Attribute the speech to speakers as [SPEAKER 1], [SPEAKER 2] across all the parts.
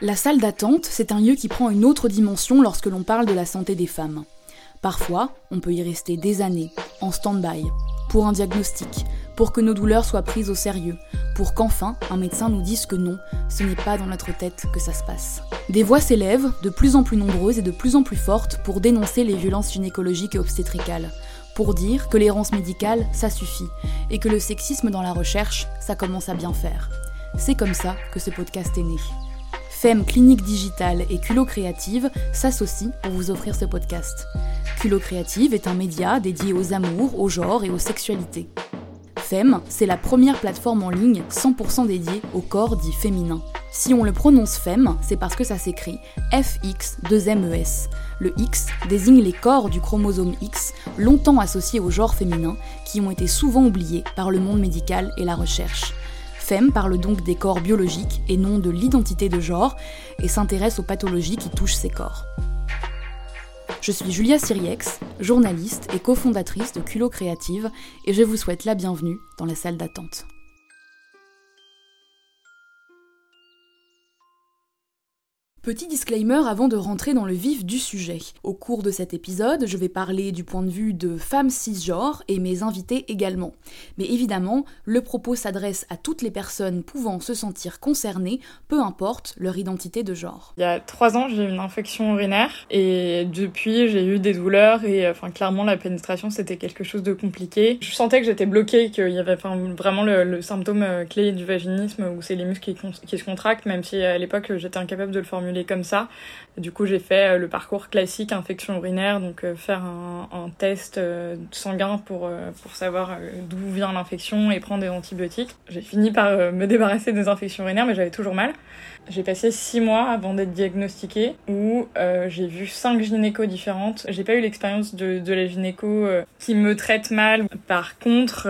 [SPEAKER 1] La salle d'attente, c'est un lieu qui prend une autre dimension lorsque l'on parle de la santé des femmes. Parfois, on peut y rester des années, en stand-by, pour un diagnostic, pour que nos douleurs soient prises au sérieux, pour qu'enfin un médecin nous dise que non, ce n'est pas dans notre tête que ça se passe. Des voix s'élèvent, de plus en plus nombreuses et de plus en plus fortes, pour dénoncer les violences gynécologiques et obstétricales, pour dire que l'errance médicale, ça suffit, et que le sexisme dans la recherche, ça commence à bien faire. C'est comme ça que ce podcast est né. FEM Clinique Digitale et Culo Créative s'associent pour vous offrir ce podcast. Culo Créative est un média dédié aux amours, au genre et aux sexualités. FEM, c'est la première plateforme en ligne 100% dédiée au corps dit féminin. Si on le prononce FEM, c'est parce que ça s'écrit FX2MES. Le X désigne les corps du chromosome X, longtemps associés au genre féminin, qui ont été souvent oubliés par le monde médical et la recherche. FEM parle donc des corps biologiques et non de l'identité de genre et s'intéresse aux pathologies qui touchent ces corps. Je suis Julia Siriex, journaliste et cofondatrice de Culot Créative et je vous souhaite la bienvenue dans la salle d'attente. Petit disclaimer avant de rentrer dans le vif du sujet. Au cours de cet épisode, je vais parler du point de vue de femmes cisgenres et mes invités également. Mais évidemment, le propos s'adresse à toutes les personnes pouvant se sentir concernées, peu importe leur identité de genre.
[SPEAKER 2] Il y a trois ans, j'ai eu une infection urinaire et depuis, j'ai eu des douleurs et enfin clairement la pénétration c'était quelque chose de compliqué. Je sentais que j'étais bloquée, qu'il y avait vraiment le, symptôme euh, clé du vaginisme où c'est les muscles qui se contractent, même si à l'époque j'étais incapable de le formuler comme ça. Du coup, j'ai fait euh, le parcours classique infection urinaire, donc euh, faire un, test euh, sanguin pour, pour savoir d'où vient l'infection et prendre des antibiotiques. J'ai fini par me débarrasser des infections urinaires, mais j'avais toujours mal. J'ai passé six mois avant d'être diagnostiquée, où j'ai vu cinq gynécos différentes. J'ai pas eu l'expérience de, de la gynéco qui me traite mal. Par contre,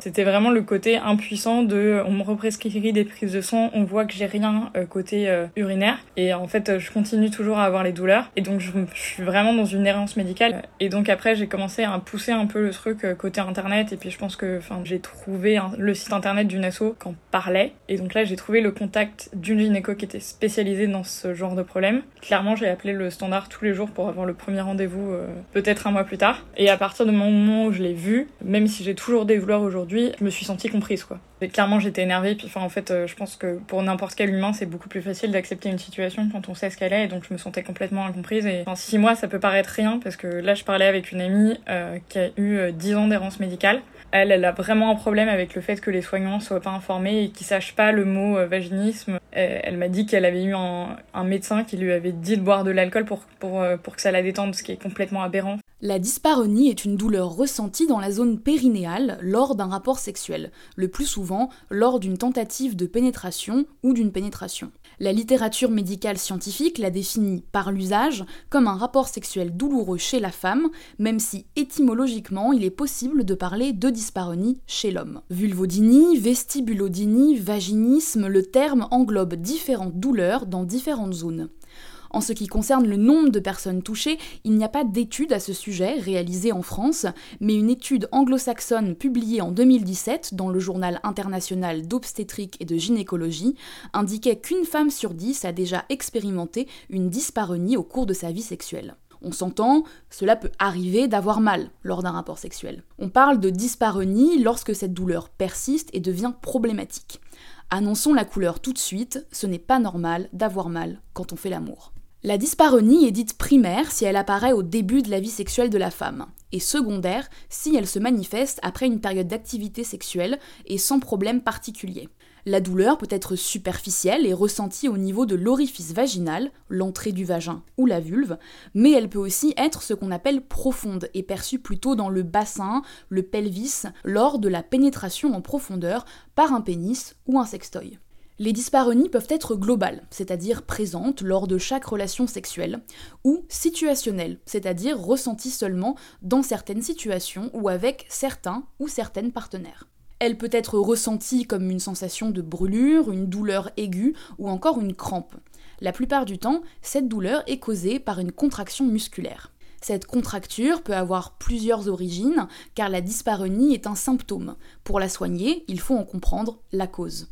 [SPEAKER 2] c'était vraiment le côté impuissant de on me represcrit des prises de sang, on voit que j'ai rien côté urinaire. Et en fait, je continue toujours à avoir les douleurs. Et donc, je, suis vraiment dans une errance médicale. Et donc, après, j'ai commencé à pousser un peu le truc euh, côté internet. Et puis, je pense que j'ai trouvé le site internet d'une asso qui en parlait. Et donc là, j'ai trouvé le contact d'une gynéco qui était spécialisée dans ce genre de problème. Clairement, j'ai appelé le standard tous les jours pour avoir le premier rendez-vous, euh, peut-être un mois plus tard. Et à partir du moment où je l'ai vu, même si j'ai toujours des douleurs aujourd'hui, je me suis sentie comprise, quoi. Et clairement, j'étais énervée. Puis, enfin, en fait, euh, je pense que pour n'importe quel humain, c'est beaucoup plus facile d'accepter une situation quand on sait ce qu'elle est. Et donc, je me sentais complètement incomprise. Et en six mois, ça peut paraître rien parce que là, je parlais avec une amie euh, qui a eu euh, dix ans d'errance médicale. Elle, elle a vraiment un problème avec le fait que les soignants soient pas informés et qu'ils sachent pas le mot vaginisme. Elle, m'a dit qu'elle avait eu un, un, médecin qui lui avait dit de boire de l'alcool pour, pour, pour que ça la détende, ce qui est complètement aberrant.
[SPEAKER 1] La dyspareunie est une douleur ressentie dans la zone périnéale lors d'un rapport sexuel, le plus souvent lors d'une tentative de pénétration ou d'une pénétration. La littérature médicale scientifique la définit par l'usage comme un rapport sexuel douloureux chez la femme, même si étymologiquement il est possible de parler de dyspareunie chez l'homme. Vulvodynie, vestibulodynie, vaginisme, le terme englobe différentes douleurs dans différentes zones. En ce qui concerne le nombre de personnes touchées, il n'y a pas d'étude à ce sujet réalisée en France, mais une étude anglo-saxonne publiée en 2017 dans le journal international d'obstétrique et de gynécologie indiquait qu'une femme sur dix a déjà expérimenté une dyspareunie au cours de sa vie sexuelle. On s'entend, cela peut arriver d'avoir mal lors d'un rapport sexuel. On parle de dyspareunie lorsque cette douleur persiste et devient problématique. Annonçons la couleur tout de suite, ce n'est pas normal d'avoir mal quand on fait l'amour. La dyspareunie est dite primaire si elle apparaît au début de la vie sexuelle de la femme, et secondaire si elle se manifeste après une période d'activité sexuelle et sans problème particulier. La douleur peut être superficielle et ressentie au niveau de l'orifice vaginal, l'entrée du vagin ou la vulve, mais elle peut aussi être ce qu'on appelle profonde et perçue plutôt dans le bassin, le pelvis, lors de la pénétration en profondeur par un pénis ou un sextoy. Les dyspareunies peuvent être globales, c'est-à-dire présentes lors de chaque relation sexuelle, ou situationnelles, c'est-à-dire ressenties seulement dans certaines situations ou avec certains ou certaines partenaires. Elle peut être ressentie comme une sensation de brûlure, une douleur aiguë ou encore une crampe. La plupart du temps, cette douleur est causée par une contraction musculaire. Cette contracture peut avoir plusieurs origines car la dyspareunie est un symptôme. Pour la soigner, il faut en comprendre la cause.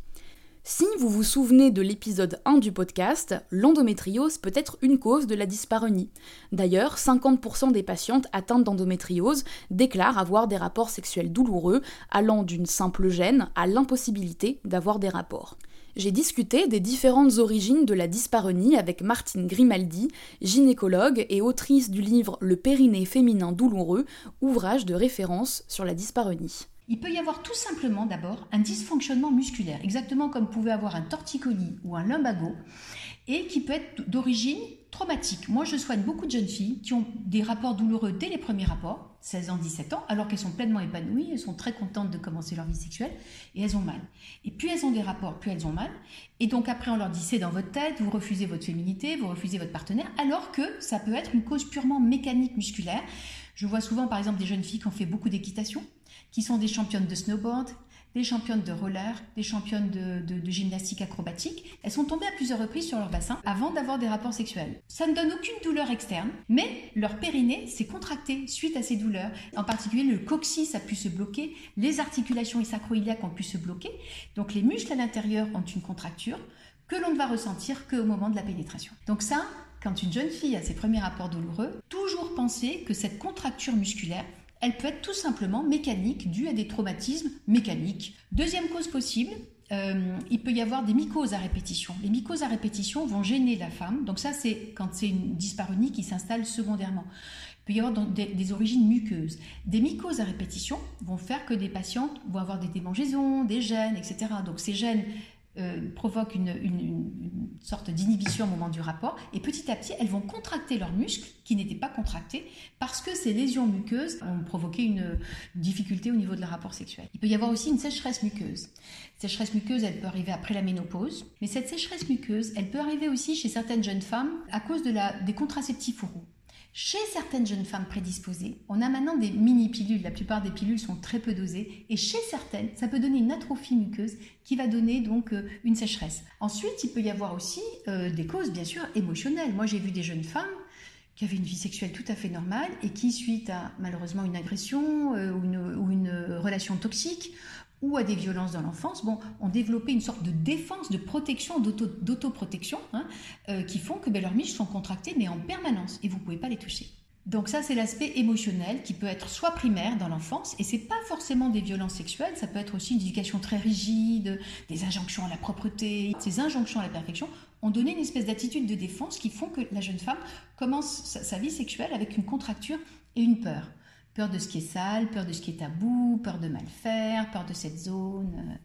[SPEAKER 1] Si vous vous souvenez de l'épisode 1 du podcast, l'endométriose peut être une cause de la dyspareunie. D'ailleurs, 50% des patientes atteintes d'endométriose déclarent avoir des rapports sexuels douloureux allant d'une simple gêne à l'impossibilité d'avoir des rapports. J'ai discuté des différentes origines de la dyspareunie avec Martine Grimaldi, gynécologue et autrice du livre Le périnée féminin douloureux, ouvrage de référence sur la dyspareunie.
[SPEAKER 3] Il peut y avoir tout simplement d'abord un dysfonctionnement musculaire, exactement comme pouvait avoir un torticolis ou un lumbago, et qui peut être d'origine traumatique. Moi, je soigne beaucoup de jeunes filles qui ont des rapports douloureux dès les premiers rapports, 16 ans, 17 ans, alors qu'elles sont pleinement épanouies, elles sont très contentes de commencer leur vie sexuelle, et elles ont mal. Et plus elles ont des rapports, plus elles ont mal. Et donc après, on leur dit c'est dans votre tête, vous refusez votre féminité, vous refusez votre partenaire, alors que ça peut être une cause purement mécanique musculaire. Je vois souvent, par exemple, des jeunes filles qui ont fait beaucoup d'équitation, qui sont des championnes de snowboard, des championnes de roller, des championnes de, gymnastique acrobatique. Elles sont tombées à plusieurs reprises sur leur bassin avant d'avoir des rapports sexuels. Ça ne donne aucune douleur externe, mais leur périnée s'est contracté suite à ces douleurs. En particulier, le coccyx a pu se bloquer, les articulations et sacroiliaques ont pu se bloquer. Donc les muscles à l'intérieur ont une contracture que l'on ne va ressentir qu'au moment de la pénétration. Donc ça, quand une jeune fille a ses premiers rapports douloureux, toujours penser que cette contracture musculaire elle peut être tout simplement mécanique, due à des traumatismes mécaniques. Deuxième cause possible, euh, il peut y avoir des mycoses à répétition. Les mycoses à répétition vont gêner la femme. Donc ça, c'est quand c'est une dyspareunie qui s'installe secondairement. Il peut y avoir des, des, origines muqueuses. Des mycoses à répétition vont faire que des patientes vont avoir des démangeaisons, des gènes, etc. Donc ces gènes euh, provoquent une, sorte d'inhibition au moment du rapport, et petit à petit, elles vont contracter leurs muscles qui n'étaient pas contractés parce que ces lésions muqueuses ont provoqué une, difficulté au niveau de leur rapport sexuel. Il peut y avoir aussi une sécheresse muqueuse. Cette sécheresse muqueuse, elle peut arriver après la ménopause, mais cette sécheresse muqueuse, elle peut arriver aussi chez certaines jeunes femmes à cause de la, des contraceptifs oraux. Chez certaines jeunes femmes prédisposées, on a maintenant des mini-pilules. La plupart des pilules sont très peu dosées. Et chez certaines, ça peut donner une atrophie muqueuse qui va donner donc euh, une sécheresse. Ensuite, il peut y avoir aussi euh, des causes, bien sûr, émotionnelles. Moi, j'ai vu des jeunes femmes qui avaient une vie sexuelle tout à fait normale et qui, suite à malheureusement une agression euh, ou une relation toxique, ou à des violences dans l'enfance, bon, ont développé une sorte de défense, de protection, d'autoprotection, hein, euh, qui font que ben, leurs miches sont contractées, mais en permanence, et vous ne pouvez pas les toucher. Donc ça, c'est l'aspect émotionnel qui peut être soit primaire dans l'enfance, et c'est pas forcément des violences sexuelles, ça peut être aussi une éducation très rigide, des injonctions à la propreté. Ces injonctions à la perfection ont donné une espèce d'attitude de défense qui font que la jeune femme commence sa vie sexuelle avec une contracture et une peur. Peur de ce qui est sale, peur de ce qui est tabou, peur de mal faire, peur de cette zone.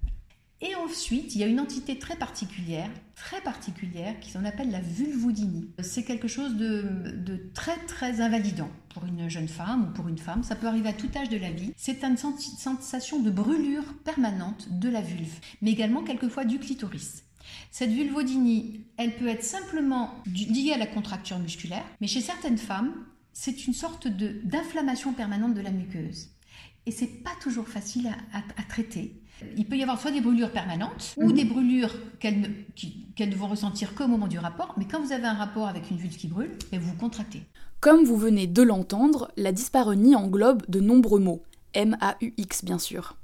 [SPEAKER 3] Et ensuite, il y a une entité très particulière, très particulière, qui s'en appelle la vulvodynie. C'est quelque chose de, très très invalidant pour une jeune femme ou pour une femme. Ça peut arriver à tout âge de la vie. C'est une sensation de brûlure permanente de la vulve, mais également quelquefois du clitoris. Cette vulvodynie, elle peut être simplement liée à la contracture musculaire, mais chez certaines femmes, c'est une sorte d'inflammation permanente de la muqueuse. Et c'est pas toujours facile à, traiter. Il peut y avoir soit des brûlures permanentes ou mhm. des brûlures qu'elles ne, vont ressentir qu'au moment du rapport, mais quand vous avez un rapport avec une vulve qui brûle, ben, vous vous contractez.
[SPEAKER 1] Comme vous venez de l'entendre, la dyspareunie englobe de nombreux mots, M-A-U-X bien sûr.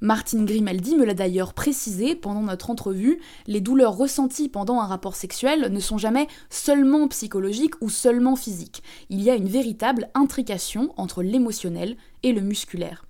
[SPEAKER 1] Martine Grimaldi me l'a d'ailleurs précisé pendant notre entrevue, les douleurs ressenties pendant un rapport sexuel ne sont jamais seulement psychologiques ou seulement physiques. Il y a une véritable intrication entre l'émotionnel et le musculaire.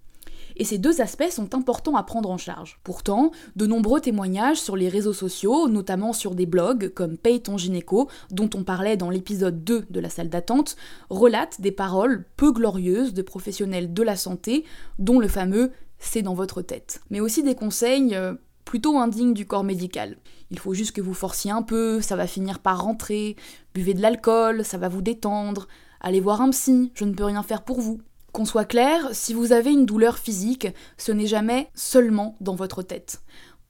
[SPEAKER 1] Et ces deux aspects sont importants à prendre en charge. Pourtant, de nombreux témoignages sur les réseaux sociaux, notamment sur des blogs comme Paye ton gynéco, dont on parlait dans l'épisode 2 de la salle d'attente, relatent des paroles peu glorieuses de professionnels de la santé, dont le fameux c'est dans votre tête. Mais aussi des conseils euh, plutôt indignes du corps médical. Il faut juste que vous forciez un peu, ça va finir par rentrer, buvez de l'alcool, ça va vous détendre, allez voir un psy, je ne peux rien faire pour vous. Qu'on soit clair, si vous avez une douleur physique, ce n'est jamais seulement dans votre tête.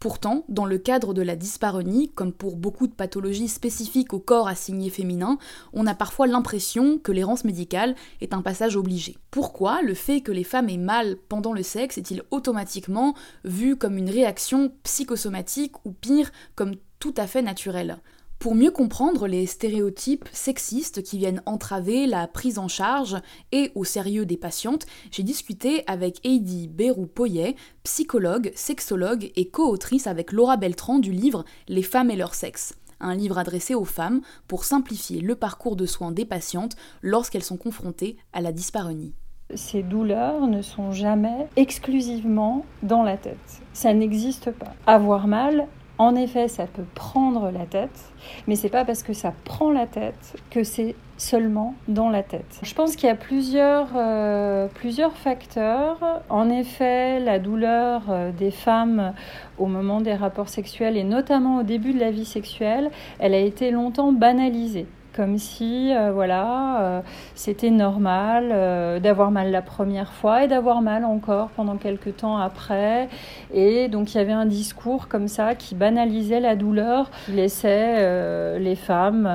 [SPEAKER 1] Pourtant, dans le cadre de la dyspareunie, comme pour beaucoup de pathologies spécifiques au corps assigné féminin, on a parfois l'impression que l'errance médicale est un passage obligé. Pourquoi le fait que les femmes aient mal pendant le sexe est-il automatiquement vu comme une réaction psychosomatique ou pire, comme tout à fait naturelle? Pour mieux comprendre les stéréotypes sexistes qui viennent entraver la prise en charge et au sérieux des patientes, j'ai discuté avec Heidi Bérou-Poyet, psychologue, sexologue et co-autrice avec Laura Beltran du livre Les femmes et leur sexe un livre adressé aux femmes pour simplifier le parcours de soins des patientes lorsqu'elles sont confrontées à la dyspareunie.
[SPEAKER 4] Ces douleurs ne sont jamais exclusivement dans la tête. Ça n'existe pas. Avoir mal en effet, ça peut prendre la tête, mais c'est pas parce que ça prend la tête que c'est seulement dans la tête. Je pense qu'il y a plusieurs, euh, plusieurs facteurs. En effet, la douleur euh, des femmes au moment des rapports sexuels et notamment au début de la vie sexuelle, elle a été longtemps banalisée comme si euh, voilà euh, c'était normal euh, d'avoir mal la première fois et d'avoir mal encore pendant quelques temps après. Et donc il y avait un discours comme ça qui banalisait la douleur qui laissait les femmes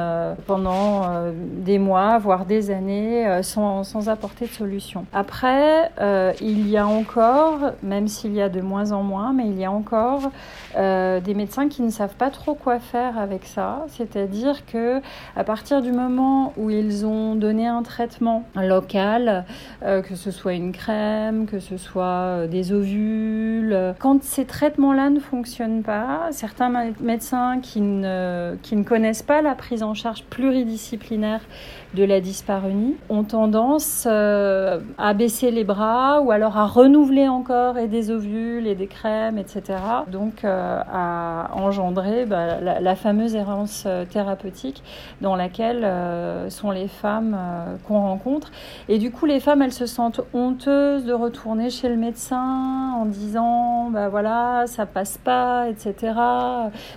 [SPEAKER 4] pendant des mois voire des années sans, sans, apporter de solution. Après il y a encore même s'il y a de moins en moins mais il y a encore des médecins qui ne savent pas trop quoi faire avec ça. C'est-à-dire que à partir du moment où ils ont donné un traitement local, euh, que ce soit une crème, que ce soit euh, des ovules, quand ces traitements-là ne fonctionnent pas, certains médecins qui ne, qui ne connaissent pas la prise en charge pluridisciplinaire de la dyspareunie ont tendance euh, à baisser les bras ou alors à renouveler encore et des ovules et des crèmes, etc. Donc à engendrer bah, la, la, fameuse errance thérapeutique dans laquelle euh, sont les femmes euh, qu'on rencontre. Et du coup, les femmes, elles se sentent honteuses de retourner chez le médecin en disant, bah voilà, ça passe pas, etc.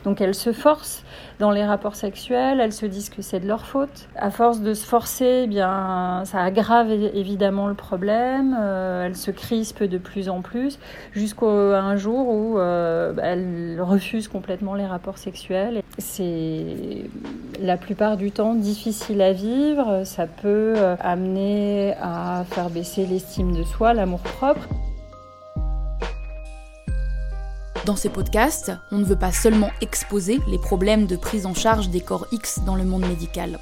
[SPEAKER 4] Donc elles se forcent dans les rapports sexuels, elles se disent que c'est de leur faute. À force de se forcer, eh bien, ça aggrave évidemment le problème. Euh, elles se crispent de plus en plus, jusqu'à un jour où bah, elles refusent complètement les rapports sexuels. C'est la plupart du temps difficile à vivre, ça peut euh, amener à faire baisser l'estime de soi, l'amour-propre.
[SPEAKER 1] Dans ces podcasts, on ne veut pas seulement exposer les problèmes de prise en charge des corps X dans le monde médical.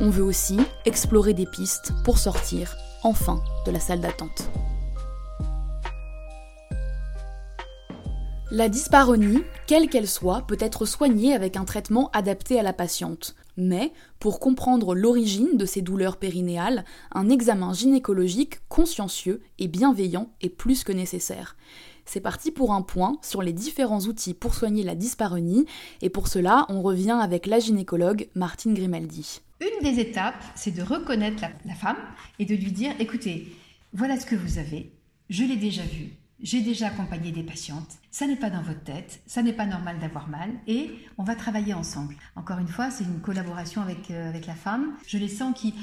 [SPEAKER 1] On veut aussi explorer des pistes pour sortir, enfin, de la salle d'attente. La dyspareunie, quelle qu'elle soit, peut être soignée avec un traitement adapté à la patiente. Mais, pour comprendre l'origine de ces douleurs périnéales, un examen gynécologique consciencieux et bienveillant est plus que nécessaire. C'est parti pour un point sur les différents outils pour soigner la dyspareunie, et pour cela, on revient avec la gynécologue Martine Grimaldi.
[SPEAKER 3] Une des étapes, c'est de reconnaître la, femme et de lui dire écoutez, voilà ce que vous avez, je l'ai déjà vu, j'ai déjà accompagné des patientes, ça n'est pas dans votre tête, ça n'est pas normal d'avoir mal et on va travailler ensemble. Encore une fois, c'est une collaboration avec, euh, avec la femme. Je les sens qui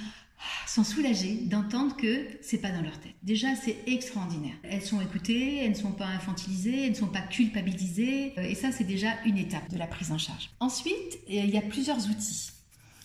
[SPEAKER 3] sont soulagées d'entendre que c'est pas dans leur tête. Déjà, c'est extraordinaire. Elles sont écoutées, elles ne sont pas infantilisées, elles ne sont pas culpabilisées euh, et ça, c'est déjà une étape de la prise en charge. Ensuite, il y a plusieurs outils.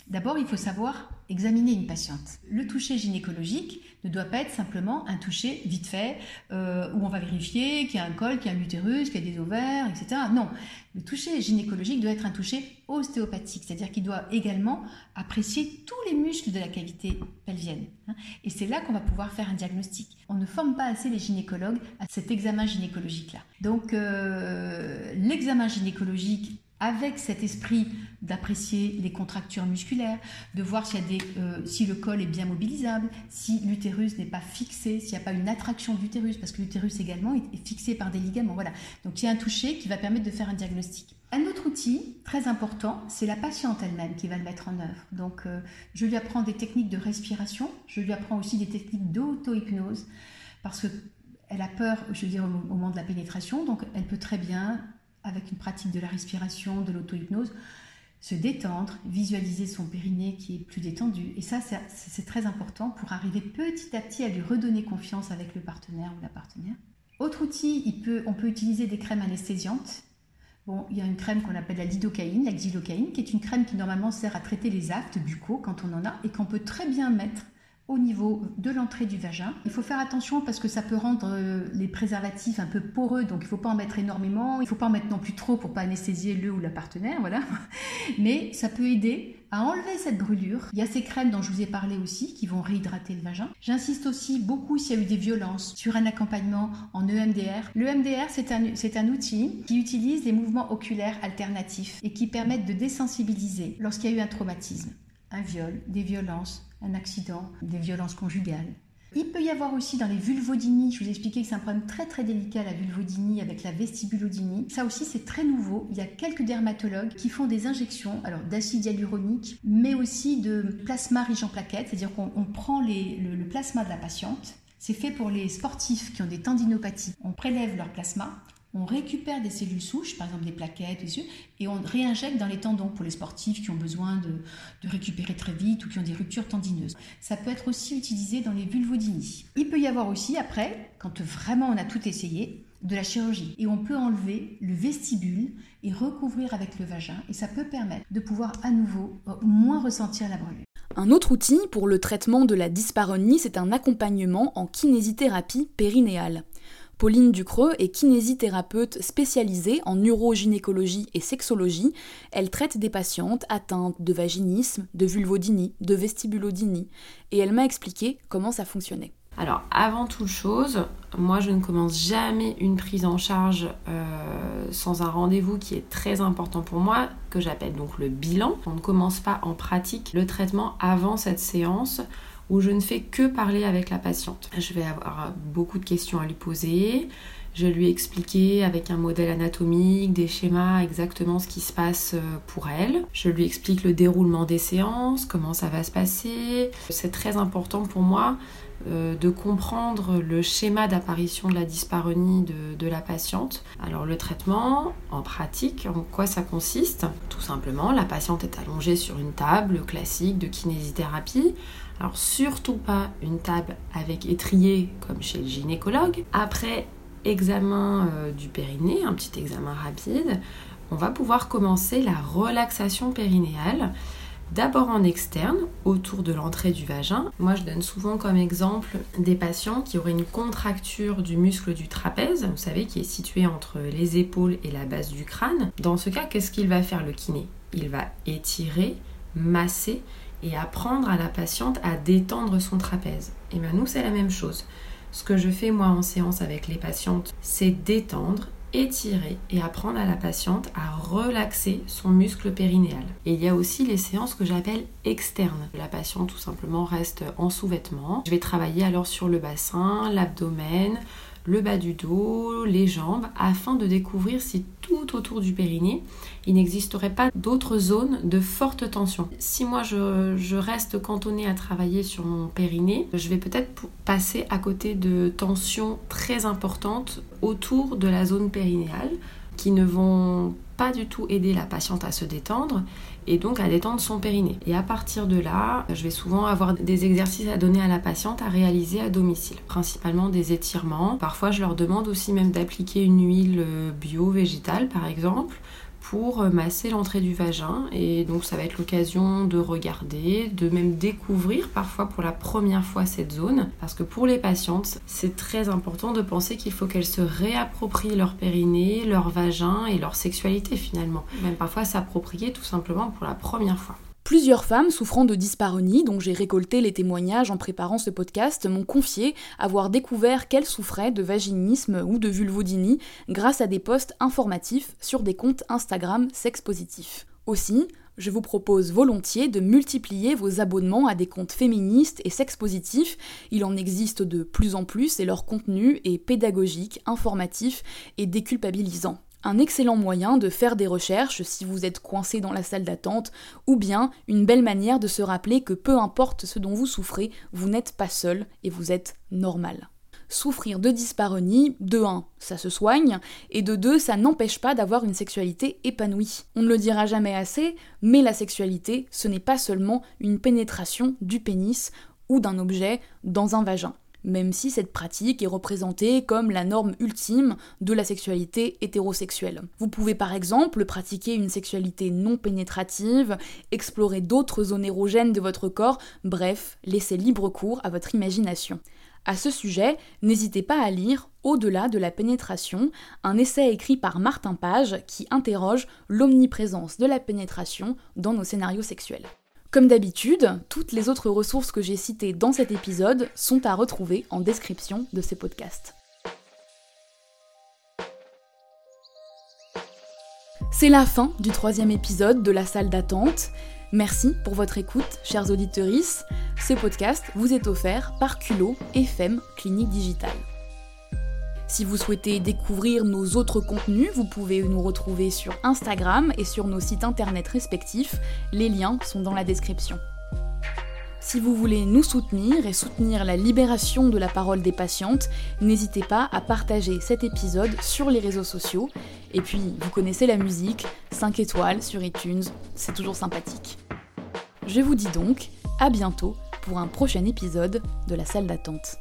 [SPEAKER 3] D'abord, il faut savoir examiner une patiente. Le toucher gynécologique ne doit pas être simplement un toucher vite fait euh, où on va vérifier qu'il y a un col, qu'il y a un utérus, qu'il y a des ovaires, etc. Non, le toucher gynécologique doit être un toucher ostéopathique, c'est-à-dire qu'il doit également apprécier tous les muscles de la cavité pelvienne. Hein. Et c'est là qu'on va pouvoir faire un diagnostic. On ne forme pas assez les gynécologues à cet examen gynécologique-là. Donc euh, l'examen gynécologique avec cet esprit d'apprécier les contractures musculaires, de voir s'il y a des, euh, si le col est bien mobilisable, si l'utérus n'est pas fixé, s'il n'y a pas une attraction de l'utérus, parce que l'utérus également est fixé par des ligaments. Voilà. Donc il y a un toucher qui va permettre de faire un diagnostic. Un autre outil très important, c'est la patiente elle-même qui va le mettre en œuvre. Donc euh, je lui apprends des techniques de respiration, je lui apprends aussi des techniques d'auto-hypnose, parce qu'elle a peur, je veux dire, au moment de la pénétration, donc elle peut très bien avec une pratique de la respiration, de l'auto-hypnose, se détendre, visualiser son périnée qui est plus détendu. Et ça, c'est très important pour arriver petit à petit à lui redonner confiance avec le partenaire ou la partenaire. Autre outil, on peut utiliser des crèmes anesthésiantes. Bon, il y a une crème qu'on appelle la lidocaïne, la xylocaïne, qui est une crème qui normalement sert à traiter les actes buccaux quand on en a et qu'on peut très bien mettre au niveau de l'entrée du vagin. Il faut faire attention parce que ça peut rendre euh, les préservatifs un peu poreux, donc il ne faut pas en mettre énormément, il ne faut pas en mettre non plus trop pour pas anesthésier le ou la partenaire, voilà. Mais ça peut aider à enlever cette brûlure. Il y a ces crèmes dont je vous ai parlé aussi qui vont réhydrater le vagin. J'insiste aussi beaucoup s'il y a eu des violences sur un accompagnement en EMDR. L'EMDR, c'est un, c'est un outil qui utilise les mouvements oculaires alternatifs et qui permettent de désensibiliser lorsqu'il y a eu un traumatisme, un viol, des violences, un accident, des violences conjugales. Il peut y avoir aussi dans les vulvodynies, je vous ai expliqué que c'est un problème très très délicat la vulvodynie avec la vestibulodynie. Ça aussi c'est très nouveau. Il y a quelques dermatologues qui font des injections alors d'acide hyaluronique, mais aussi de plasma riche en plaquettes, c'est-à-dire qu'on prend le, le plasma de la patiente. C'est fait pour les sportifs qui ont des tendinopathies. On prélève leur plasma, on récupère des cellules souches, par exemple des plaquettes, et on réinjecte dans les tendons pour les sportifs qui ont besoin de, récupérer très vite ou qui ont des ruptures tendineuses. Ça peut être aussi utilisé dans les vulvodynies. Il peut y avoir aussi, après, quand vraiment on a tout essayé, de la chirurgie. Et on peut enlever le vestibule et recouvrir avec le vagin, et ça peut permettre de pouvoir à nouveau euh, moins ressentir la brûlure.
[SPEAKER 1] Un autre outil pour le traitement de la dyspareunie, c'est un accompagnement en kinésithérapie périnéale. Pauline Ducreux est kinésithérapeute spécialisée en urogynécologie et sexologie. Elle traite des patientes atteintes de vaginisme, de vulvodynie, de vestibulodynie, et elle m'a expliqué comment ça fonctionnait.
[SPEAKER 5] Alors, avant toute chose, moi je ne commence jamais une prise en charge euh, sans un rendez-vous qui est très important pour moi, que j'appelle donc le bilan. On ne commence pas en pratique le traitement avant cette séance où je ne fais que parler avec la patiente. Je vais avoir beaucoup de questions à lui poser. Je lui expliquer avec un modèle anatomique, des schémas, exactement ce qui se passe euh, pour elle. Je lui explique le déroulement des séances, comment ça va se passer. C'est très important pour moi de comprendre le schéma d'apparition de la dyspareunie de, de, la patiente. Alors le traitement, en pratique, en quoi ça consiste? Tout simplement, la patiente est allongée sur une table classique de kinésithérapie alors surtout pas une table avec étrier comme chez le gynécologue. Après examen euh, du périnée, un petit examen rapide, on va pouvoir commencer la relaxation périnéale. D'abord en externe, autour de l'entrée du vagin. Moi, je donne souvent comme exemple des patients qui auraient une contracture du muscle du trapèze, vous savez, qui est situé entre les épaules et la base du crâne. Dans ce cas, qu'est-ce qu'il va faire le kiné? Il va étirer, masser et apprendre à la patiente à détendre son trapèze. Et bien nous, c'est la même chose. Ce que je fais moi en séance avec les patientes, c'est détendre, étirer et apprendre à la patiente à relaxer son muscle périnéal. Et il y a aussi les séances que j'appelle externes. La patiente tout simplement reste en sous-vêtements. Je vais travailler alors sur le bassin, l'abdomen, le bas du dos, les jambes, afin de découvrir si tout autour du périnée, il n'existerait pas d'autres zones de forte tension. Si moi je, reste cantonnée à travailler sur mon périnée, je vais peut-être passer à côté de tensions très importantes autour de la zone périnéale qui ne vont pas du tout aider la patiente à se détendre et donc à détendre son périnée. Et à partir de là, je vais souvent avoir des exercices à donner à la patiente à réaliser à domicile, principalement des étirements. Parfois, je leur demande aussi même d'appliquer une huile euh, bio-végétale par exemple pour euh, masser l'entrée du vagin. Et donc ça va être l'occasion de regarder, de même découvrir parfois pour la première fois cette zone. Parce que pour les patientes, c'est très important de penser qu'il faut qu'elles se réapproprient leur périnée, leur vagin et leur sexualité finalement. Même parfois s'approprier tout simplement pour la première fois.
[SPEAKER 1] Plusieurs femmes souffrant de dyspareunie, dont j'ai récolté les témoignages en préparant ce podcast, m'ont confié avoir découvert qu'elles souffraient de vaginisme ou de vulvodynie grâce à des posts informatifs sur des comptes Instagram sex-positifs. Aussi, je vous propose volontiers de multiplier vos abonnements à des comptes féministes et sex-positifs. Il en existe de plus en plus et leur contenu est pédagogique, informatif et déculpabilisant un excellent moyen de faire des recherches si vous êtes coincé dans la salle d'attente, ou bien une belle manière de se rappeler que peu importe ce dont vous souffrez, vous n'êtes pas seul et vous êtes normal. Souffrir de dyspareunie, de 1, ça se soigne, et de 2, ça n'empêche pas d'avoir une sexualité épanouie. On ne le dira jamais assez, mais la sexualité, ce n'est pas seulement une pénétration du pénis ou d'un objet dans un vagin même si cette pratique est représentée comme la norme ultime de la sexualité hétérosexuelle. Vous pouvez par exemple pratiquer une sexualité non pénétrative, explorer d'autres zones érogènes de votre corps, bref, laisser libre cours à votre imagination. À ce sujet, n'hésitez pas à lire Au-delà de la pénétration, un essai écrit par Martin Page qui interroge l'omniprésence de la pénétration dans nos scénarios sexuels. Comme d'habitude, toutes les autres ressources que j'ai citées dans cet épisode sont à retrouver en description de ces podcasts. C'est la fin du troisième épisode de la salle d'attente. Merci pour votre écoute, chers auditeurs. Ce podcast vous est offert par Culot FM Clinique Digitale. Si vous souhaitez découvrir nos autres contenus, vous pouvez nous retrouver sur Instagram et sur nos sites internet respectifs. Les liens sont dans la description. Si vous voulez nous soutenir et soutenir la libération de la parole des patientes, n'hésitez pas à partager cet épisode sur les réseaux sociaux. Et puis, vous connaissez la musique, 5 étoiles sur iTunes, c'est toujours sympathique. Je vous dis donc à bientôt pour un prochain épisode de la salle d'attente.